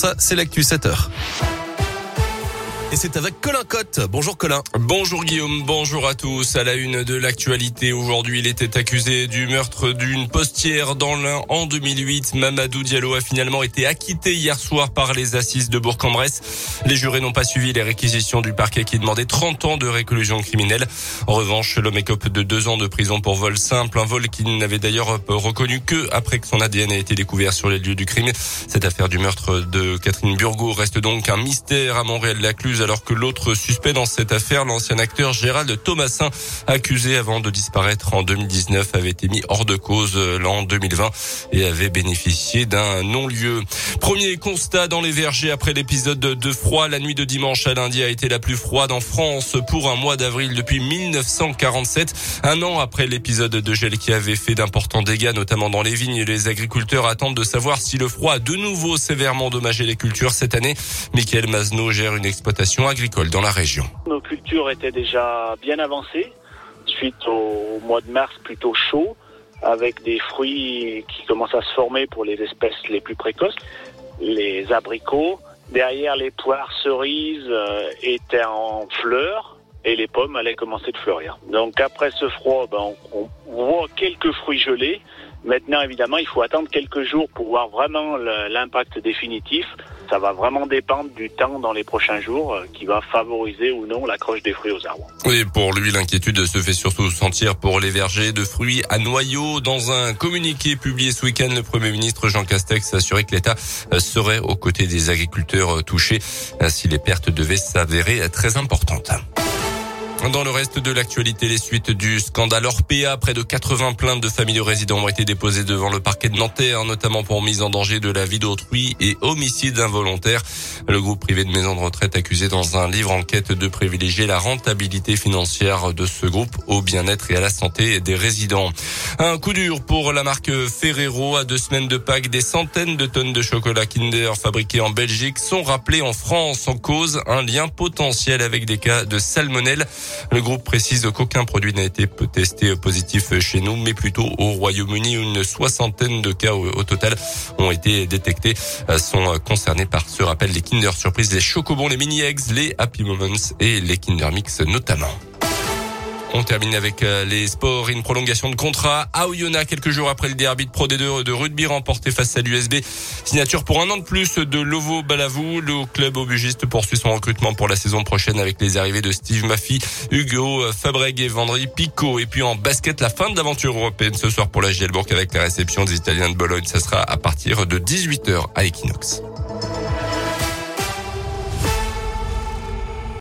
Ça, c'est l'actu 7 heures. Et c'est avec Colin Cotte. Bonjour Colin. Bonjour Guillaume, bonjour à tous. À la une de l'actualité, aujourd'hui, il était accusé du meurtre d'une postière dans l'Ain en 2008. Mamadou Diallo a finalement été acquitté hier soir par les assises de Bourg-en-Bresse. Les jurés n'ont pas suivi les réquisitions du parquet qui demandait 30 ans de réclusion criminelle. En revanche, l'homme écope de deux ans de prison pour vol simple, un vol qu'il n'avait d'ailleurs reconnu que après que son ADN a été découvert sur les lieux du crime. Cette affaire du meurtre de Catherine Burgot reste donc un mystère à Montréal-Lacluse alors que l'autre suspect dans cette affaire, l'ancien acteur Gérald Thomasin, accusé avant de disparaître en 2019, avait été mis hors de cause euh, l'an 2020 et avait bénéficié d'un non-lieu. Premier constat dans les vergers après l'épisode de froid. La nuit de dimanche à lundi a été la plus froide en France pour un mois d'avril depuis 1947. Un an après l'épisode de gel qui avait fait d'importants dégâts, notamment dans les vignes. Les agriculteurs attendent de savoir si le froid a de nouveau sévèrement endommagé les cultures cette année. Michael Mazno gère une exploitation agricole dans la région. Nos cultures étaient déjà bien avancées suite au mois de mars plutôt chaud avec des fruits qui commencent à se former pour les espèces les plus précoces, les abricots. Derrière, les poires cerises euh, étaient en fleurs et les pommes allaient commencer de fleurir. Donc après ce froid, ben, on, voit quelques fruits gelés. Maintenant, évidemment, il faut attendre quelques jours pour voir vraiment l'impact définitif. Ça va vraiment dépendre du temps dans les prochains jours euh, qui va favoriser ou non l'accroche des fruits aux arbres. Oui, pour lui, l'inquiétude se fait surtout sentir pour les vergers de fruits à noyaux. Dans un communiqué publié ce week-end, le Premier ministre Jean Castex a assuré que l'État euh, serait aux côtés des agriculteurs euh, touchés si les pertes devaient s'avérer très importantes. Dans le reste de l'actualité, les suites du scandale Orpea, près de 80 plaintes de familles de résidents ont été déposées devant le parquet de Nanterre, notamment pour mise en danger de la vie d'autrui et homicide involontaire. Le groupe privé de maisons de retraite accusé dans un livre enquête de privilégier la rentabilité financière de ce groupe au bien-être et à la santé des résidents. Un coup dur pour la marque Ferrero. À deux semaines de Pâques, des centaines de tonnes de chocolat Kinder fabriqués en Belgique sont rappelés en France en cause un lien potentiel avec des cas de salmonelle. Le groupe précise qu'aucun produit n'a été testé positif chez nous, mais plutôt au Royaume-Uni. Une soixantaine de cas au, total ont été détectés, euh, sont concernés par ce rappel les Kinder Surprise, les Chocobons, les Mini Eggs, les Happy Moments et les Kinder Mix notamment. On termine avec euh, les sports. Une prolongation de contrat à Oyonnax quelques jours après le derby de Pro D2 de rugby remporté face à l'USB. Signature pour un an de plus de Lovo Balavou. Le club aubugiste poursuit son recrutement pour la saison prochaine avec les arrivées de Steve Maffy, Hugo Fabreg et Vendry Pico. Et puis en basket, la fin de l'aventure européenne ce soir pour la Gielbourg avec la réception des Italiens de Bologne. Ça sera à partir de 18h à Equinox.